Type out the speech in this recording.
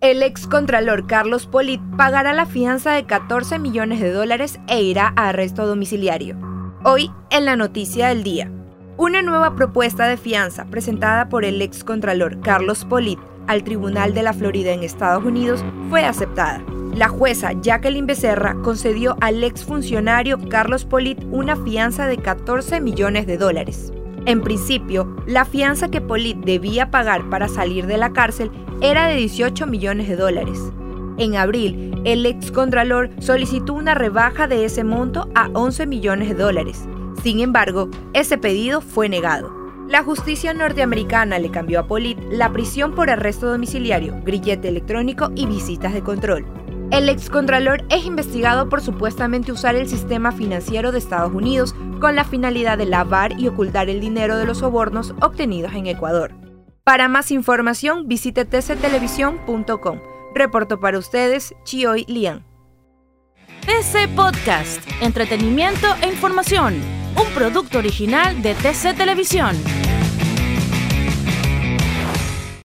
El excontralor Carlos Polit pagará la fianza de 14 millones de dólares e irá a arresto domiciliario. Hoy, en la noticia del día, una nueva propuesta de fianza presentada por el excontralor Carlos Polit al Tribunal de la Florida en Estados Unidos fue aceptada. La jueza Jacqueline Becerra concedió al exfuncionario Carlos Polit una fianza de 14 millones de dólares. En principio, la fianza que Polit debía pagar para salir de la cárcel era de 18 millones de dólares. En abril, el excontralor solicitó una rebaja de ese monto a 11 millones de dólares. Sin embargo, ese pedido fue negado. La justicia norteamericana le cambió a Polit la prisión por arresto domiciliario, grillete electrónico y visitas de control. El excontralor es investigado por supuestamente usar el sistema financiero de Estados Unidos con la finalidad de lavar y ocultar el dinero de los sobornos obtenidos en Ecuador. Para más información visite tctelevisión.com. Reporto para ustedes Chioy Lian. TC Podcast, entretenimiento e información, un producto original de TC Televisión.